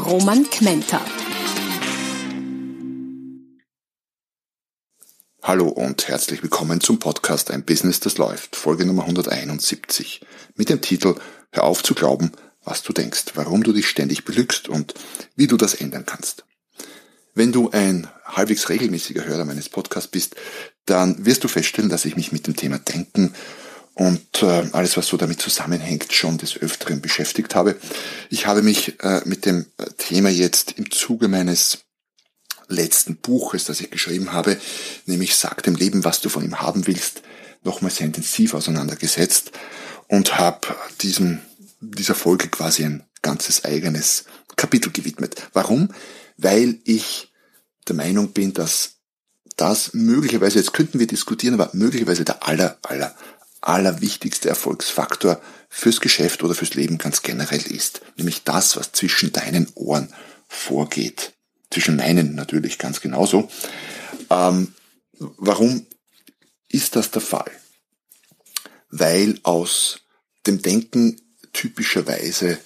Roman Kmenter. Hallo und herzlich willkommen zum Podcast Ein Business, das läuft, Folge Nummer 171, mit dem Titel Hör auf zu glauben, was du denkst, warum du dich ständig belügst und wie du das ändern kannst. Wenn du ein halbwegs regelmäßiger Hörer meines Podcasts bist, dann wirst du feststellen, dass ich mich mit dem Thema Denken und äh, alles, was so damit zusammenhängt, schon des Öfteren beschäftigt habe. Ich habe mich äh, mit dem Thema jetzt im Zuge meines letzten Buches, das ich geschrieben habe, nämlich Sag dem Leben, was du von ihm haben willst, nochmal sehr intensiv auseinandergesetzt und habe diesem, dieser Folge quasi ein ganzes eigenes Kapitel gewidmet. Warum? Weil ich der Meinung bin, dass das möglicherweise, jetzt könnten wir diskutieren, aber möglicherweise der aller, aller, allerwichtigste Erfolgsfaktor fürs Geschäft oder fürs Leben ganz generell ist. Nämlich das, was zwischen deinen Ohren vorgeht. Zwischen meinen natürlich ganz genauso. Ähm, warum ist das der Fall? Weil aus dem Denken typischerweise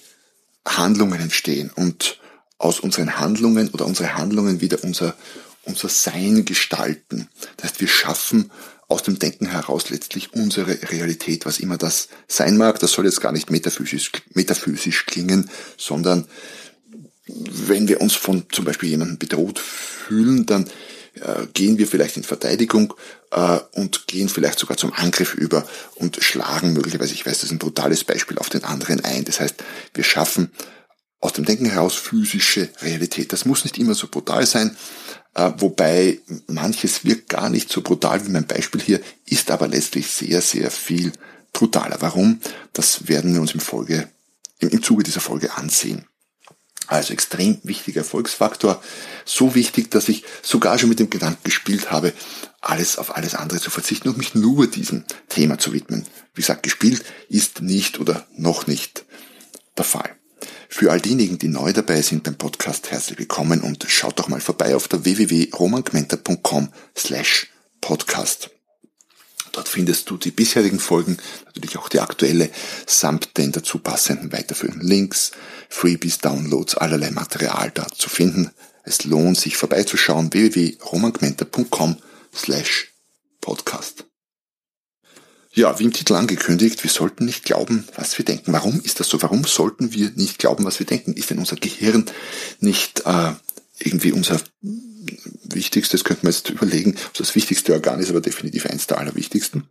Handlungen entstehen und aus unseren Handlungen oder unsere Handlungen wieder unser, unser Sein gestalten. Das heißt, wir schaffen aus dem Denken heraus letztlich unsere Realität, was immer das sein mag. Das soll jetzt gar nicht metaphysisch, metaphysisch klingen, sondern wenn wir uns von zum Beispiel jemandem bedroht fühlen, dann äh, gehen wir vielleicht in Verteidigung äh, und gehen vielleicht sogar zum Angriff über und schlagen möglicherweise, ich weiß, das ist ein brutales Beispiel, auf den anderen ein. Das heißt, wir schaffen aus dem Denken heraus physische Realität. Das muss nicht immer so brutal sein, wobei manches wirkt gar nicht so brutal wie mein Beispiel hier, ist aber letztlich sehr, sehr viel brutaler. Warum? Das werden wir uns im Folge, im, im Zuge dieser Folge ansehen. Also extrem wichtiger Erfolgsfaktor. So wichtig, dass ich sogar schon mit dem Gedanken gespielt habe, alles auf alles andere zu verzichten und mich nur diesem Thema zu widmen. Wie gesagt, gespielt ist nicht oder noch nicht der Fall. Für all diejenigen, die neu dabei sind beim Podcast, herzlich willkommen und schaut doch mal vorbei auf der www.romangmenta.com slash podcast. Dort findest du die bisherigen Folgen, natürlich auch die aktuelle, samt den dazu passenden weiterführenden Links, Freebies, Downloads, allerlei Material da zu finden. Es lohnt sich vorbeizuschauen www.romangmenta.com slash podcast. Ja, wie im Titel angekündigt, wir sollten nicht glauben, was wir denken. Warum ist das so? Warum sollten wir nicht glauben, was wir denken? Ist denn unser Gehirn nicht äh, irgendwie unser wichtigstes, könnte man jetzt überlegen, ob das wichtigste Organ ist, aber definitiv eins der allerwichtigsten.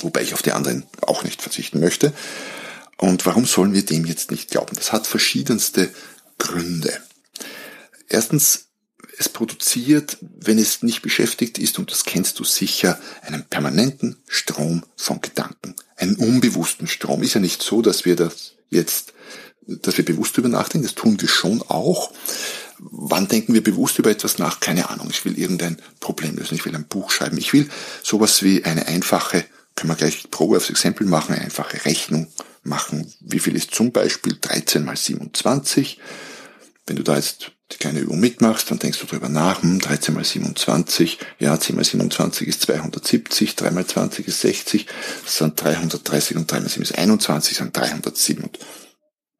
Wobei ich auf die anderen auch nicht verzichten möchte. Und warum sollen wir dem jetzt nicht glauben? Das hat verschiedenste Gründe. Erstens, es produziert, wenn es nicht beschäftigt ist, und das kennst du sicher, einen permanenten Strom von Gedanken. Einen unbewussten Strom. Ist ja nicht so, dass wir das jetzt, dass wir bewusst über nachdenken, das tun wir schon auch. Wann denken wir bewusst über etwas nach? Keine Ahnung. Ich will irgendein Problem lösen. Ich will ein Buch schreiben. Ich will sowas wie eine einfache, können wir gleich Probe aufs Exempel machen, eine einfache Rechnung machen. Wie viel ist zum Beispiel 13 mal 27? Wenn du da jetzt die kleine Übung mitmachst, dann denkst du darüber nach, hm, 13 mal 27, ja, 10 mal 27 ist 270, 3 mal 20 ist 60, das sind 330 und 3 mal 7 ist 21, sind 307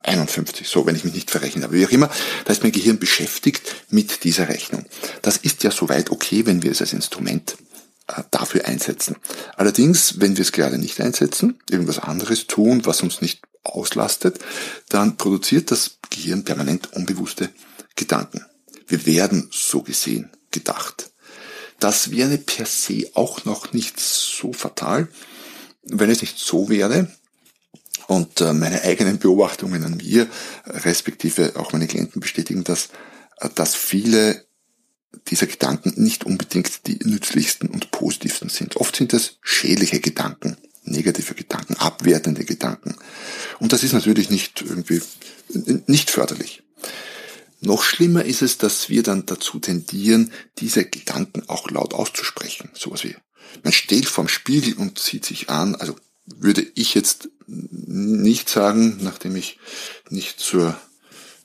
51, so, wenn ich mich nicht verrechnet habe. Wie auch immer, da ist mein Gehirn beschäftigt mit dieser Rechnung. Das ist ja soweit okay, wenn wir es als Instrument äh, dafür einsetzen. Allerdings, wenn wir es gerade nicht einsetzen, irgendwas anderes tun, was uns nicht auslastet, dann produziert das Gehirn permanent unbewusste Gedanken. Wir werden so gesehen gedacht. Das wäre per se auch noch nicht so fatal, wenn es nicht so wäre, und äh, meine eigenen Beobachtungen an mir, respektive auch meine Klienten bestätigen das, äh, dass viele dieser Gedanken nicht unbedingt die nützlichsten und positivsten sind. Oft sind es schädliche Gedanken, negative Gedanken, abwertende Gedanken. Und das ist natürlich nicht irgendwie nicht förderlich. Noch schlimmer ist es, dass wir dann dazu tendieren, diese Gedanken auch laut auszusprechen. Sowas wie, man steht vorm Spiegel und sieht sich an, also würde ich jetzt nicht sagen, nachdem ich nicht zur,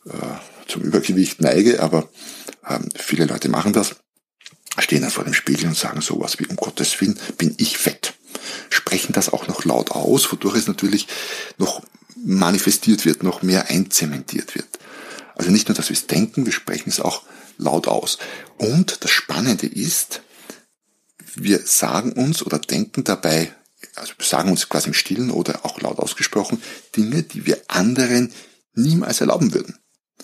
äh, zum Übergewicht neige, aber ähm, viele Leute machen das, stehen dann vor dem Spiegel und sagen sowas wie, um Gottes Willen, bin ich fett. Sprechen das auch noch laut aus, wodurch es natürlich noch manifestiert wird, noch mehr einzementiert wird. Also nicht nur, dass wir es denken, wir sprechen es auch laut aus. Und das Spannende ist, wir sagen uns oder denken dabei, also sagen uns quasi im Stillen oder auch laut ausgesprochen, Dinge, die wir anderen niemals erlauben würden.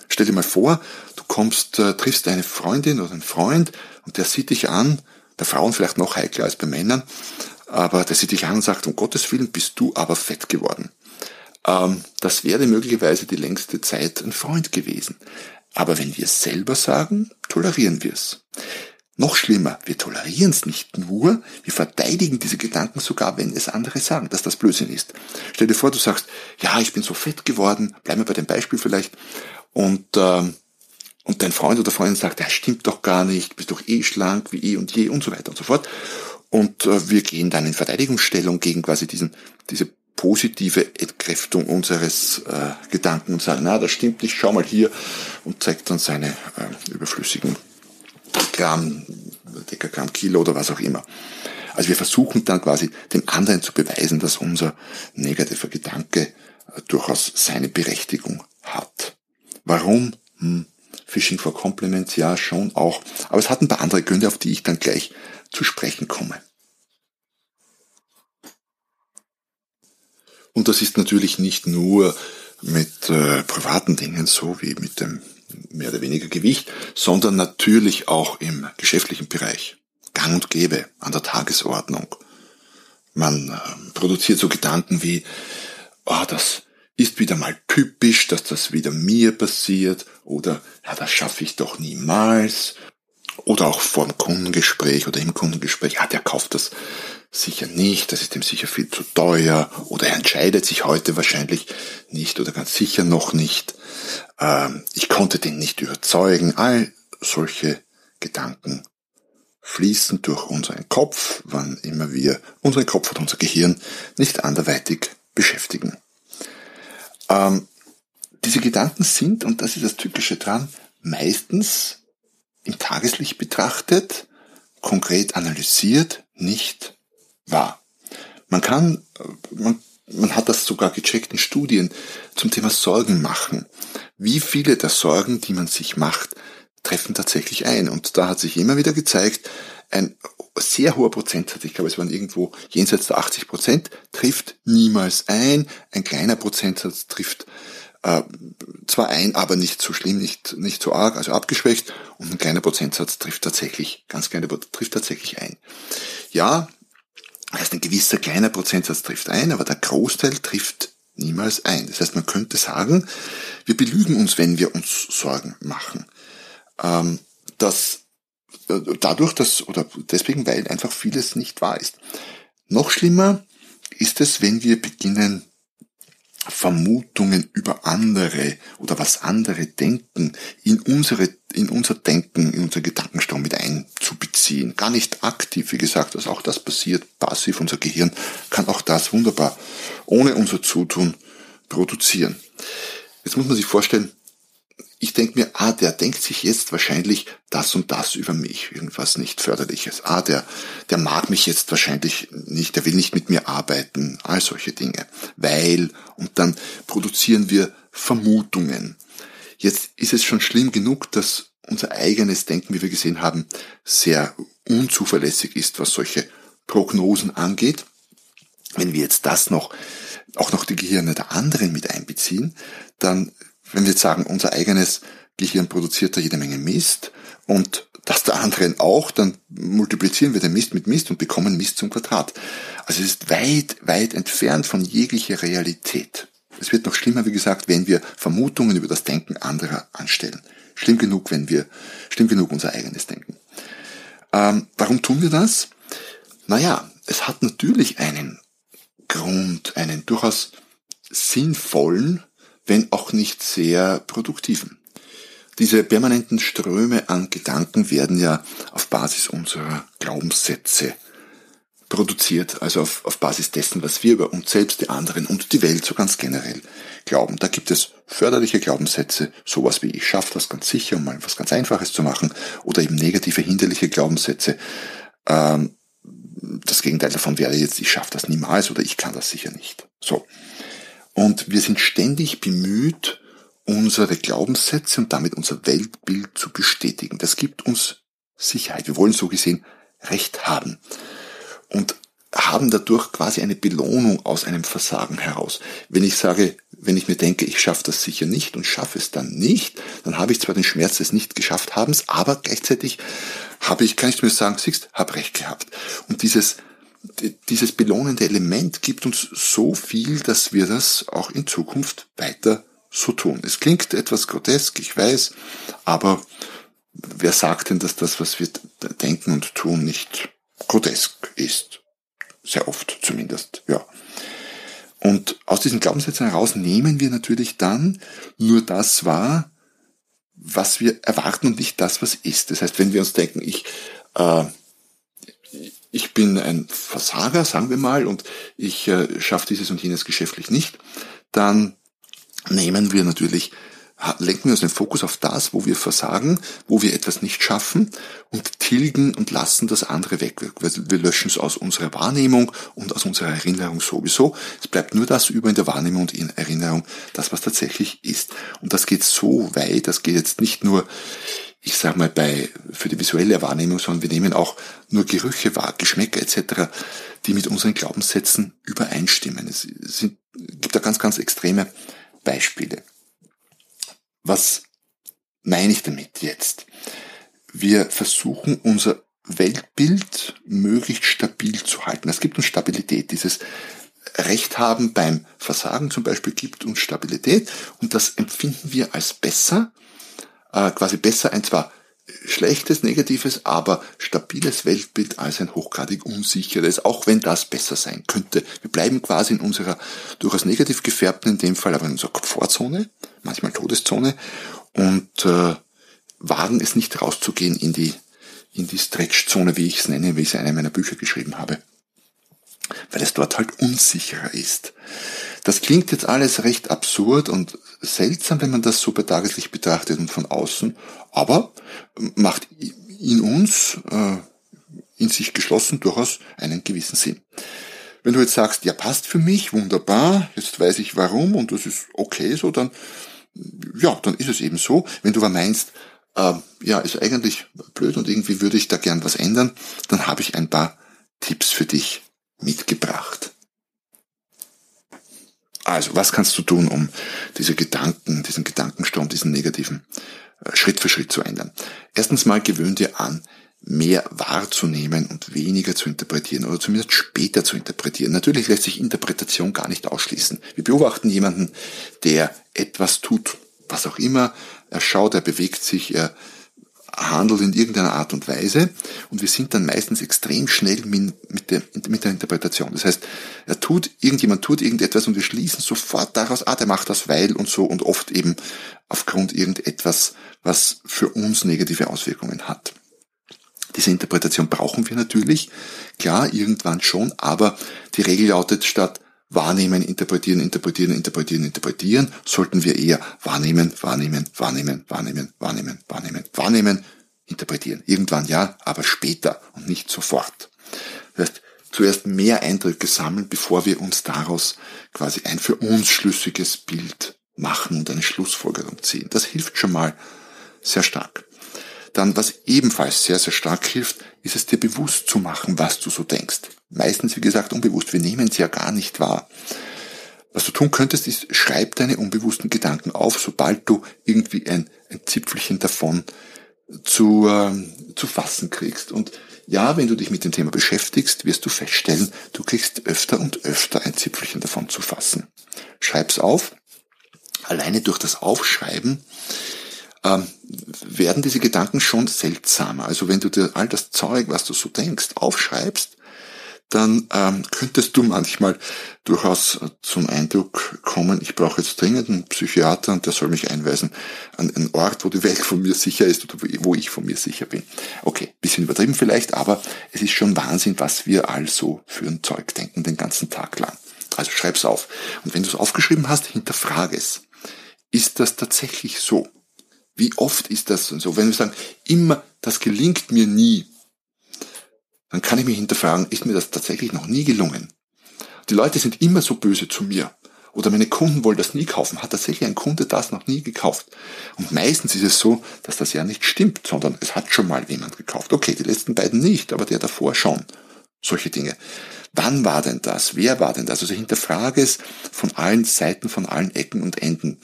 Stell dir mal vor, du kommst, äh, triffst eine Freundin oder einen Freund und der sieht dich an, bei Frauen vielleicht noch heikler als bei Männern, aber der sieht dich an und sagt, um Gottes Willen bist du aber fett geworden. Ähm, das wäre möglicherweise die längste Zeit ein Freund gewesen. Aber wenn wir es selber sagen, tolerieren wir es. Noch schlimmer, wir tolerieren es nicht nur, wir verteidigen diese Gedanken sogar, wenn es andere sagen, dass das Blödsinn ist. Stell dir vor, du sagst, ja, ich bin so fett geworden, bleiben wir bei dem Beispiel vielleicht, und, äh, und dein Freund oder Freundin sagt, ja, stimmt doch gar nicht, bist doch eh schlank wie eh und je und so weiter und so fort. Und äh, wir gehen dann in Verteidigungsstellung gegen quasi diesen, diese positive Entkräftung unseres äh, Gedanken und sagen, na, das stimmt nicht, schau mal hier und zeigt dann seine äh, überflüssigen Gramm, Dekagramm, Kilo oder was auch immer. Also wir versuchen dann quasi dem anderen zu beweisen, dass unser negativer Gedanke äh, durchaus seine Berechtigung hat. Warum? Hm, Fishing for Compliments, ja, schon auch. Aber es hat ein paar andere Gründe, auf die ich dann gleich zu sprechen komme. Und das ist natürlich nicht nur mit äh, privaten Dingen so wie mit dem mehr oder weniger Gewicht, sondern natürlich auch im geschäftlichen Bereich. Gang und Gäbe an der Tagesordnung. Man äh, produziert so Gedanken wie, oh, das ist wieder mal typisch, dass das wieder mir passiert oder ja, das schaffe ich doch niemals. Oder auch vor dem Kundengespräch oder im Kundengespräch, ja, der kauft das sicher nicht, das ist ihm sicher viel zu teuer oder er entscheidet sich heute wahrscheinlich nicht oder ganz sicher noch nicht. Ähm, ich konnte den nicht überzeugen. All solche Gedanken fließen durch unseren Kopf, wann immer wir unseren Kopf und unser Gehirn nicht anderweitig beschäftigen. Ähm, diese Gedanken sind, und das ist das Tückische dran, meistens im Tageslicht betrachtet, konkret analysiert, nicht wahr. Man kann, man, man hat das sogar gecheckt in Studien zum Thema Sorgen machen. Wie viele der Sorgen, die man sich macht, treffen tatsächlich ein. Und da hat sich immer wieder gezeigt, ein sehr hoher Prozentsatz, ich glaube es waren irgendwo jenseits der 80 Prozent, trifft niemals ein. Ein kleiner Prozentsatz trifft äh, zwar ein, aber nicht so schlimm, nicht, nicht so arg, also abgeschwächt. Und ein kleiner Prozentsatz trifft tatsächlich, ganz kleiner, trifft tatsächlich ein. Ja, heißt ein gewisser kleiner Prozentsatz trifft ein, aber der Großteil trifft niemals ein. Das heißt, man könnte sagen, wir belügen uns, wenn wir uns Sorgen machen. Ähm, dass äh, dadurch, dass, oder deswegen, weil einfach vieles nicht wahr ist. Noch schlimmer ist es, wenn wir beginnen, Vermutungen über andere oder was andere denken in unsere, in unser Denken, in unser Gedankenstrom mit einzubeziehen. Gar nicht aktiv, wie gesagt, dass auch das passiert, passiv. Unser Gehirn kann auch das wunderbar ohne unser Zutun produzieren. Jetzt muss man sich vorstellen, ich denke mir, ah, der denkt sich jetzt wahrscheinlich das und das über mich, irgendwas nicht förderliches. Ah, der, der mag mich jetzt wahrscheinlich nicht, der will nicht mit mir arbeiten, all solche Dinge. Weil, und dann produzieren wir Vermutungen. Jetzt ist es schon schlimm genug, dass unser eigenes Denken, wie wir gesehen haben, sehr unzuverlässig ist, was solche Prognosen angeht. Wenn wir jetzt das noch, auch noch die Gehirne der anderen mit einbeziehen, dann wenn wir jetzt sagen, unser eigenes Gehirn produziert da jede Menge Mist und das der anderen auch, dann multiplizieren wir den Mist mit Mist und bekommen Mist zum Quadrat. Also es ist weit, weit entfernt von jeglicher Realität. Es wird noch schlimmer, wie gesagt, wenn wir Vermutungen über das Denken anderer anstellen. Schlimm genug, wenn wir, schlimm genug unser eigenes Denken. Ähm, warum tun wir das? Naja, es hat natürlich einen Grund, einen durchaus sinnvollen, wenn auch nicht sehr produktiven. Diese permanenten Ströme an Gedanken werden ja auf Basis unserer Glaubenssätze produziert, also auf, auf Basis dessen, was wir über uns selbst, die anderen und die Welt so ganz generell glauben. Da gibt es förderliche Glaubenssätze, sowas wie ich schaffe das ganz sicher, um mal was ganz Einfaches zu machen, oder eben negative, hinderliche Glaubenssätze. Ähm, das Gegenteil davon wäre jetzt, ich schaffe das niemals oder ich kann das sicher nicht. So. Und wir sind ständig bemüht, unsere Glaubenssätze und damit unser Weltbild zu bestätigen. Das gibt uns Sicherheit. Wir wollen so gesehen Recht haben. Und haben dadurch quasi eine Belohnung aus einem Versagen heraus. Wenn ich sage, wenn ich mir denke, ich schaffe das sicher nicht und schaffe es dann nicht, dann habe ich zwar den Schmerz des nicht geschafft habens, aber gleichzeitig habe ich, kann ich mir sagen, siehst, habe recht gehabt. Und dieses, dieses belohnende Element gibt uns so viel, dass wir das auch in Zukunft weiter so tun. Es klingt etwas grotesk, ich weiß, aber wer sagt denn, dass das, was wir denken und tun, nicht grotesk ist? Sehr oft zumindest, ja. Und aus diesen Glaubenssätzen heraus nehmen wir natürlich dann nur das wahr, was wir erwarten und nicht das, was ist. Das heißt, wenn wir uns denken, ich, äh, ich bin ein Versager, sagen wir mal, und ich äh, schaffe dieses und jenes geschäftlich nicht, dann nehmen wir natürlich lenken wir uns den Fokus auf das, wo wir versagen, wo wir etwas nicht schaffen und tilgen und lassen das andere weg. Wir löschen es aus unserer Wahrnehmung und aus unserer Erinnerung sowieso. Es bleibt nur das über in der Wahrnehmung und in Erinnerung, das was tatsächlich ist. Und das geht so weit, das geht jetzt nicht nur ich sag mal, bei, für die visuelle Wahrnehmung, sondern wir nehmen auch nur Gerüche wahr, Geschmäcker etc., die mit unseren Glaubenssätzen übereinstimmen. Es sind, gibt da ganz, ganz extreme Beispiele. Was meine ich damit jetzt? Wir versuchen unser Weltbild möglichst stabil zu halten. Das gibt uns Stabilität. Dieses Recht haben beim Versagen zum Beispiel gibt uns Stabilität und das empfinden wir als besser, äh, quasi besser ein zwar schlechtes, negatives, aber stabiles Weltbild als ein hochgradig unsicheres, auch wenn das besser sein könnte. Wir bleiben quasi in unserer durchaus negativ gefärbten, in dem Fall aber in unserer Komfortzone, manchmal Todeszone, und äh, wagen es nicht rauszugehen in die, in die Stretchzone, wie ich es nenne, wie ich es in einem meiner Bücher geschrieben habe. Weil es dort halt unsicherer ist. Das klingt jetzt alles recht absurd und seltsam, wenn man das so bei Tageslicht betrachtet und von außen, aber macht in uns, äh, in sich geschlossen, durchaus einen gewissen Sinn. Wenn du jetzt sagst, ja, passt für mich, wunderbar, jetzt weiß ich warum und das ist okay so, dann, ja, dann ist es eben so. Wenn du aber meinst, äh, ja, ist eigentlich blöd und irgendwie würde ich da gern was ändern, dann habe ich ein paar Tipps für dich mitgebracht. Also, was kannst du tun, um diese Gedanken, diesen Gedankenstrom, diesen negativen äh, Schritt für Schritt zu ändern? Erstens mal gewöhn dir an, mehr wahrzunehmen und weniger zu interpretieren oder zumindest später zu interpretieren. Natürlich lässt sich Interpretation gar nicht ausschließen. Wir beobachten jemanden, der etwas tut, was auch immer. Er schaut, er bewegt sich, er handelt in irgendeiner Art und Weise und wir sind dann meistens extrem schnell mit der, mit der Interpretation. Das heißt, er tut, irgendjemand tut irgendetwas und wir schließen sofort daraus, ah, der macht das weil und so und oft eben aufgrund irgendetwas, was für uns negative Auswirkungen hat. Diese Interpretation brauchen wir natürlich, klar, irgendwann schon, aber die Regel lautet statt wahrnehmen, interpretieren, interpretieren, interpretieren, interpretieren, sollten wir eher wahrnehmen, wahrnehmen, wahrnehmen, wahrnehmen, wahrnehmen, wahrnehmen, wahrnehmen, interpretieren. Irgendwann ja, aber später und nicht sofort. Das heißt, zuerst mehr Eindrücke sammeln, bevor wir uns daraus quasi ein für uns schlüssiges Bild machen und eine Schlussfolgerung ziehen. Das hilft schon mal sehr stark. Dann, was ebenfalls sehr, sehr stark hilft, ist es dir bewusst zu machen, was du so denkst. Meistens, wie gesagt, unbewusst. Wir nehmen es ja gar nicht wahr. Was du tun könntest, ist, schreib deine unbewussten Gedanken auf, sobald du irgendwie ein, ein Zipfelchen davon zu, ähm, zu fassen kriegst. Und ja, wenn du dich mit dem Thema beschäftigst, wirst du feststellen, du kriegst öfter und öfter ein Zipfelchen davon zu fassen. Schreib's auf. Alleine durch das Aufschreiben ähm, werden diese Gedanken schon seltsamer. Also wenn du dir all das Zeug, was du so denkst, aufschreibst, dann ähm, könntest du manchmal durchaus zum Eindruck kommen, ich brauche jetzt dringend einen Psychiater und der soll mich einweisen an einen Ort, wo die Welt von mir sicher ist oder wo ich von mir sicher bin. Okay, bisschen übertrieben vielleicht, aber es ist schon Wahnsinn, was wir also für ein Zeug denken den ganzen Tag lang. Also schreib's auf. Und wenn du es aufgeschrieben hast, hinterfrage es. Ist das tatsächlich so? Wie oft ist das so? Wenn wir sagen, immer, das gelingt mir nie, dann kann ich mich hinterfragen, ist mir das tatsächlich noch nie gelungen? Die Leute sind immer so böse zu mir. Oder meine Kunden wollen das nie kaufen. Hat tatsächlich ein Kunde das noch nie gekauft? Und meistens ist es so, dass das ja nicht stimmt, sondern es hat schon mal jemand gekauft. Okay, die letzten beiden nicht, aber der davor schon. Solche Dinge. Wann war denn das? Wer war denn das? Also hinterfrage es von allen Seiten, von allen Ecken und Enden,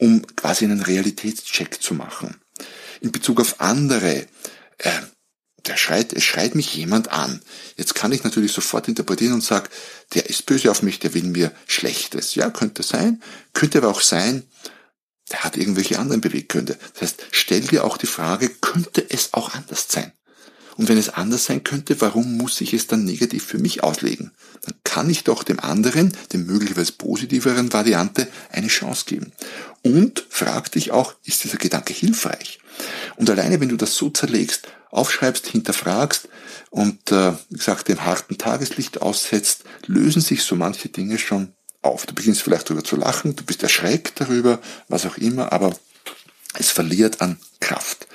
um quasi einen Realitätscheck zu machen. In Bezug auf andere, äh, der schreit, es schreit mich jemand an. Jetzt kann ich natürlich sofort interpretieren und sagen, der ist böse auf mich, der will mir Schlechtes. Ja, könnte sein. Könnte aber auch sein, der hat irgendwelche anderen Beweggründe. Das heißt, stell dir auch die Frage, könnte es auch anders sein? Und wenn es anders sein könnte, warum muss ich es dann negativ für mich auslegen? Dann kann ich doch dem anderen, dem möglicherweise positiveren Variante, eine Chance geben. Und frag dich auch, ist dieser Gedanke hilfreich? Und alleine, wenn du das so zerlegst, aufschreibst, hinterfragst und, äh, wie gesagt, dem harten Tageslicht aussetzt, lösen sich so manche Dinge schon auf. Du beginnst vielleicht darüber zu lachen, du bist erschreckt darüber, was auch immer, aber es verliert an Kraft.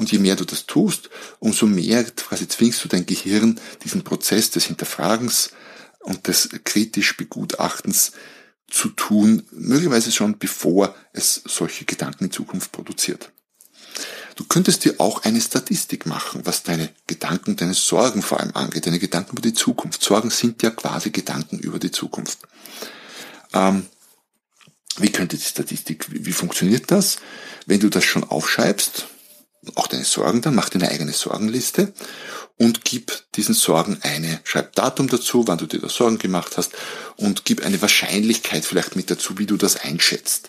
Und je mehr du das tust, umso mehr quasi zwingst du dein Gehirn, diesen Prozess des Hinterfragens und des kritisch Begutachtens zu tun, möglicherweise schon bevor es solche Gedanken in Zukunft produziert. Du könntest dir auch eine Statistik machen, was deine Gedanken, deine Sorgen vor allem angeht, deine Gedanken über die Zukunft. Sorgen sind ja quasi Gedanken über die Zukunft. Ähm, wie könnte die Statistik, wie, wie funktioniert das? Wenn du das schon aufschreibst, auch deine Sorgen dann, mach dir eine eigene Sorgenliste und gib diesen Sorgen eine, schreib Datum dazu, wann du dir da Sorgen gemacht hast und gib eine Wahrscheinlichkeit vielleicht mit dazu, wie du das einschätzt.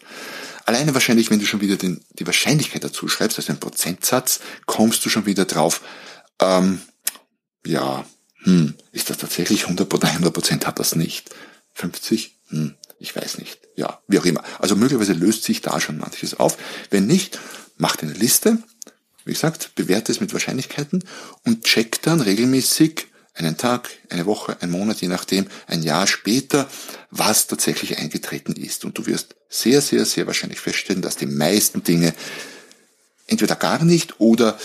Alleine wahrscheinlich, wenn du schon wieder den, die Wahrscheinlichkeit dazu schreibst, also einen Prozentsatz, kommst du schon wieder drauf, ähm, ja, hm, ist das tatsächlich 100 oder 100 Prozent hat das nicht. 50? Hm, ich weiß nicht. Ja, wie auch immer. Also möglicherweise löst sich da schon manches auf. Wenn nicht, mach dir eine Liste, wie gesagt, bewerte es mit Wahrscheinlichkeiten und check dann regelmäßig einen Tag, eine Woche, einen Monat, je nachdem, ein Jahr später, was tatsächlich eingetreten ist. Und du wirst sehr, sehr, sehr wahrscheinlich feststellen, dass die meisten Dinge entweder gar nicht oder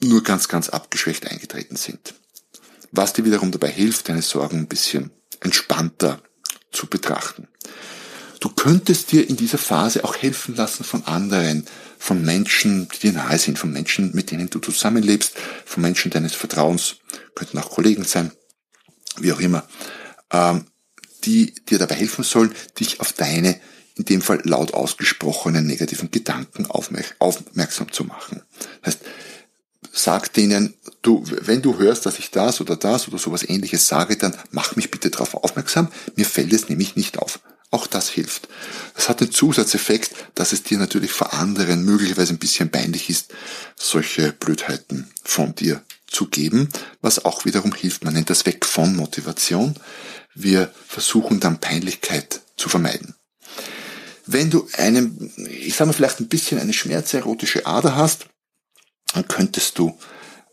nur ganz, ganz abgeschwächt eingetreten sind. Was dir wiederum dabei hilft, deine Sorgen ein bisschen entspannter zu betrachten. Du könntest dir in dieser Phase auch helfen lassen von anderen, von Menschen, die dir nahe sind, von Menschen, mit denen du zusammenlebst, von Menschen deines Vertrauens, könnten auch Kollegen sein, wie auch immer, ähm, die dir dabei helfen sollen, dich auf deine, in dem Fall laut ausgesprochenen negativen Gedanken aufmerksam zu machen. Das heißt, sag denen, du, wenn du hörst, dass ich das oder das oder sowas ähnliches sage, dann mach mich bitte darauf aufmerksam. Mir fällt es nämlich nicht auf. Auch das hilft. Das hat den Zusatzeffekt, dass es dir natürlich vor anderen möglicherweise ein bisschen peinlich ist, solche Blödheiten von dir zu geben, was auch wiederum hilft. Man nennt das weg von Motivation. Wir versuchen dann Peinlichkeit zu vermeiden. Wenn du einen, ich sage mal vielleicht ein bisschen eine schmerzerotische Ader hast, dann könntest du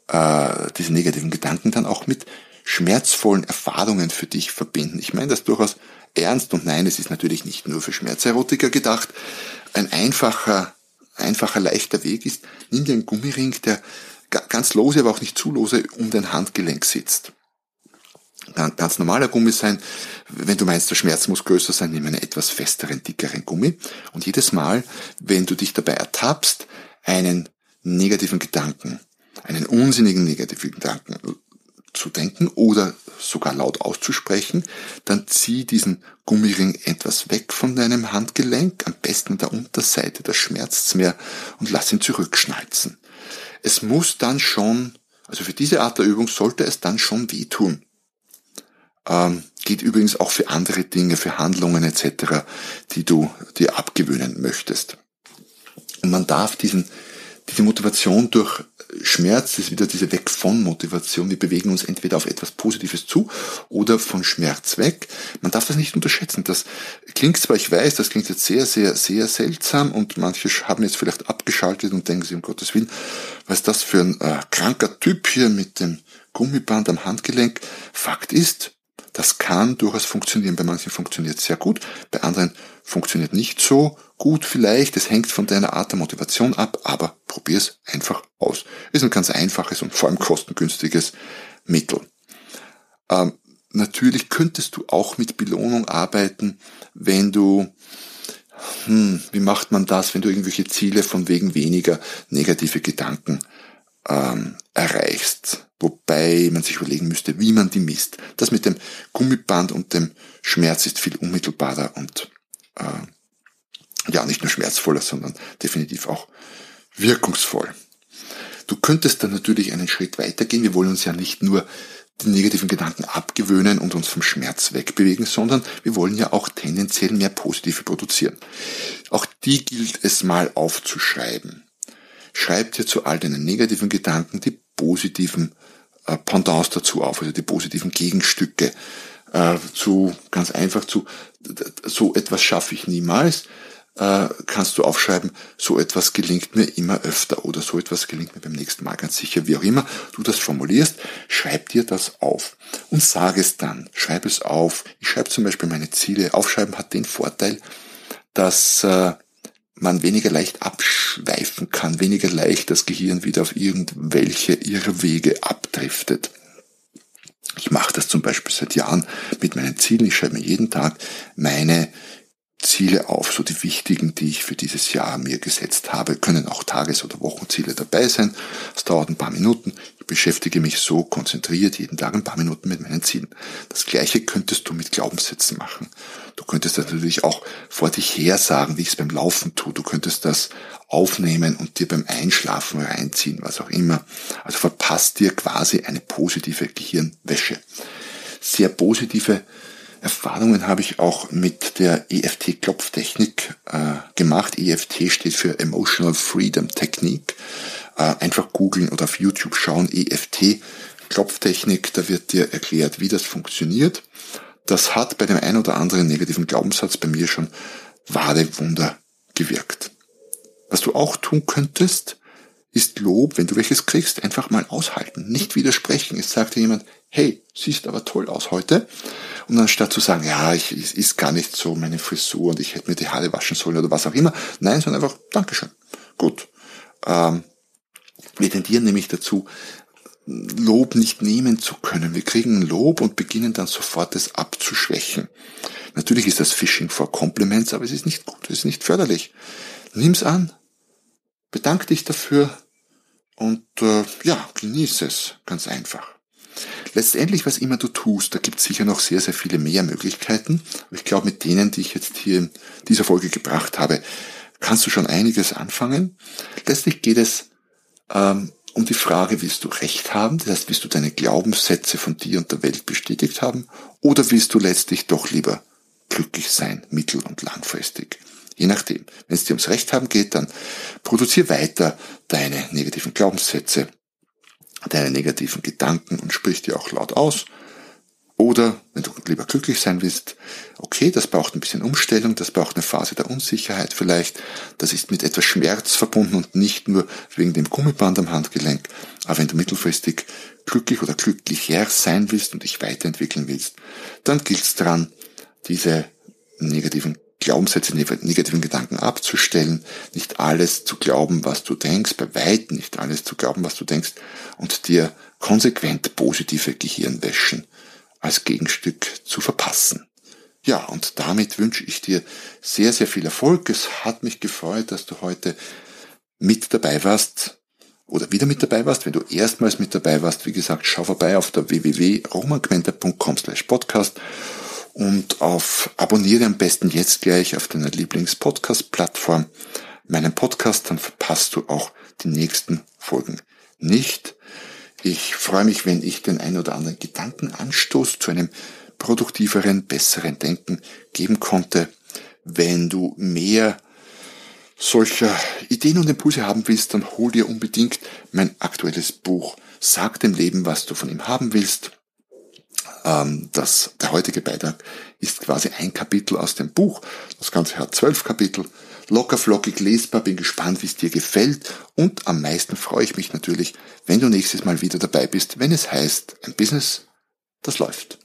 äh, diese negativen Gedanken dann auch mit schmerzvollen Erfahrungen für dich verbinden. Ich meine das durchaus ernst und nein, es ist natürlich nicht nur für Schmerzerotiker gedacht. Ein einfacher, einfacher, leichter Weg ist, nimm dir einen Gummiring, der ganz lose, aber auch nicht zu lose um dein Handgelenk sitzt. Kann ganz normaler Gummi sein. Wenn du meinst, der Schmerz muss größer sein, nimm einen etwas festeren, dickeren Gummi. Und jedes Mal, wenn du dich dabei ertappst, einen negativen Gedanken, einen unsinnigen negativen Gedanken zu denken oder sogar laut auszusprechen, dann zieh diesen Gummiring etwas weg von deinem Handgelenk, am besten der Unterseite, da schmerzt's mehr, und lass ihn zurückschnalzen. Es muss dann schon, also für diese Art der Übung sollte es dann schon wehtun. Ähm, geht übrigens auch für andere Dinge, für Handlungen etc., die du dir abgewöhnen möchtest. Und man darf diesen diese Motivation durch Schmerz ist wieder diese Weg von Motivation. Wir bewegen uns entweder auf etwas Positives zu oder von Schmerz weg. Man darf das nicht unterschätzen. Das klingt zwar, ich weiß, das klingt jetzt sehr, sehr, sehr seltsam und manche haben jetzt vielleicht abgeschaltet und denken sich, um Gottes Willen, was das für ein äh, kranker Typ hier mit dem Gummiband am Handgelenk. Fakt ist, das kann durchaus funktionieren. Bei manchen funktioniert es sehr gut, bei anderen funktioniert nicht so gut vielleicht. Es hängt von deiner Art der Motivation ab, aber probier's einfach aus. Ist ein ganz einfaches und vor allem kostengünstiges Mittel. Ähm, natürlich könntest du auch mit Belohnung arbeiten, wenn du hm, wie macht man das, wenn du irgendwelche Ziele von wegen weniger negative Gedanken ähm, erreichst? wobei man sich überlegen müsste, wie man die misst. Das mit dem Gummiband und dem Schmerz ist viel unmittelbarer und ja, nicht nur schmerzvoller, sondern definitiv auch wirkungsvoll. Du könntest dann natürlich einen Schritt weitergehen. Wir wollen uns ja nicht nur die negativen Gedanken abgewöhnen und uns vom Schmerz wegbewegen, sondern wir wollen ja auch tendenziell mehr positive produzieren. Auch die gilt es mal aufzuschreiben. Schreib dir zu all deinen negativen Gedanken die positiven äh, Pendants dazu auf, also die positiven Gegenstücke äh, zu, ganz einfach zu, so etwas schaffe ich niemals, äh, kannst du aufschreiben, so etwas gelingt mir immer öfter oder so etwas gelingt mir beim nächsten Mal ganz sicher, wie auch immer du das formulierst, schreib dir das auf und sag es dann, schreib es auf. Ich schreibe zum Beispiel meine Ziele. Aufschreiben hat den Vorteil, dass äh, man weniger leicht abschweifen kann, weniger leicht das Gehirn wieder auf irgendwelche Irrwege abdriftet. Ich mache das zum Beispiel seit Jahren mit meinen Zielen. Ich schreibe mir jeden Tag meine Ziele auf, so die wichtigen, die ich für dieses Jahr mir gesetzt habe, können auch Tages- oder Wochenziele dabei sein. Es dauert ein paar Minuten. Ich beschäftige mich so konzentriert jeden Tag ein paar Minuten mit meinen Zielen. Das gleiche könntest du mit Glaubenssätzen machen. Du könntest das natürlich auch vor dich her sagen, wie ich es beim Laufen tue. Du könntest das aufnehmen und dir beim Einschlafen reinziehen, was auch immer. Also verpasst dir quasi eine positive Gehirnwäsche. Sehr positive Erfahrungen habe ich auch mit der EFT-Klopftechnik äh, gemacht. EFT steht für Emotional Freedom Technique. Äh, einfach googeln oder auf YouTube schauen. EFT Klopftechnik, da wird dir erklärt, wie das funktioniert. Das hat bei dem ein oder anderen negativen Glaubenssatz bei mir schon wahre Wunder gewirkt. Was du auch tun könntest, ist Lob, wenn du welches kriegst, einfach mal aushalten, nicht widersprechen. Es sagt dir jemand, hey, siehst aber toll aus heute. Und anstatt zu sagen, ja, ich, es ist gar nicht so meine Frisur und ich hätte mir die Haare waschen sollen oder was auch immer. Nein, sondern einfach, Dankeschön. Gut. Ähm, wir tendieren nämlich dazu, Lob nicht nehmen zu können. Wir kriegen Lob und beginnen dann sofort es abzuschwächen. Natürlich ist das Phishing for Compliments, aber es ist nicht gut, es ist nicht förderlich. Nimm's an, bedank dich dafür und äh, ja, genieße es ganz einfach. Letztendlich, was immer du tust, da gibt es sicher noch sehr, sehr viele mehr Möglichkeiten. Aber ich glaube, mit denen, die ich jetzt hier in dieser Folge gebracht habe, kannst du schon einiges anfangen. Letztlich geht es ähm, um die Frage, willst du Recht haben? Das heißt, willst du deine Glaubenssätze von dir und der Welt bestätigt haben? Oder willst du letztlich doch lieber glücklich sein, mittel- und langfristig? Je nachdem. Wenn es dir ums Recht haben geht, dann produziere weiter deine negativen Glaubenssätze, deine negativen Gedanken und sprich die auch laut aus. Oder wenn du lieber glücklich sein willst, okay, das braucht ein bisschen Umstellung, das braucht eine Phase der Unsicherheit vielleicht, das ist mit etwas Schmerz verbunden und nicht nur wegen dem Gummiband am Handgelenk. Aber wenn du mittelfristig glücklich oder glücklicher sein willst und dich weiterentwickeln willst, dann gilt es daran, diese negativen Glaubenssätze, negativen Gedanken abzustellen, nicht alles zu glauben, was du denkst, bei weitem nicht alles zu glauben, was du denkst, und dir konsequent positive Gehirnwäschen als Gegenstück zu verpassen. Ja, und damit wünsche ich dir sehr, sehr viel Erfolg. Es hat mich gefreut, dass du heute mit dabei warst oder wieder mit dabei warst. Wenn du erstmals mit dabei warst, wie gesagt, schau vorbei auf der www.romanquenter.com slash podcast und auf abonniere am besten jetzt gleich auf deiner Lieblings-Podcast-Plattform meinen Podcast, dann verpasst du auch die nächsten Folgen nicht. Ich freue mich, wenn ich den ein oder anderen Gedankenanstoß zu einem produktiveren, besseren Denken geben konnte. Wenn du mehr solcher Ideen und Impulse haben willst, dann hol dir unbedingt mein aktuelles Buch. Sag dem Leben, was du von ihm haben willst. Ähm, das, der heutige Beitrag ist quasi ein Kapitel aus dem Buch. Das Ganze hat zwölf Kapitel. Locker flockig lesbar, bin gespannt, wie es dir gefällt und am meisten freue ich mich natürlich, wenn du nächstes Mal wieder dabei bist, wenn es heißt, ein Business, das läuft.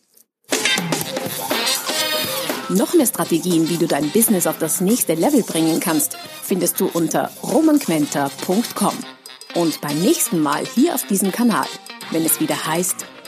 Noch mehr Strategien, wie du dein Business auf das nächste Level bringen kannst, findest du unter romanquenter.com. Und beim nächsten Mal hier auf diesem Kanal, wenn es wieder heißt,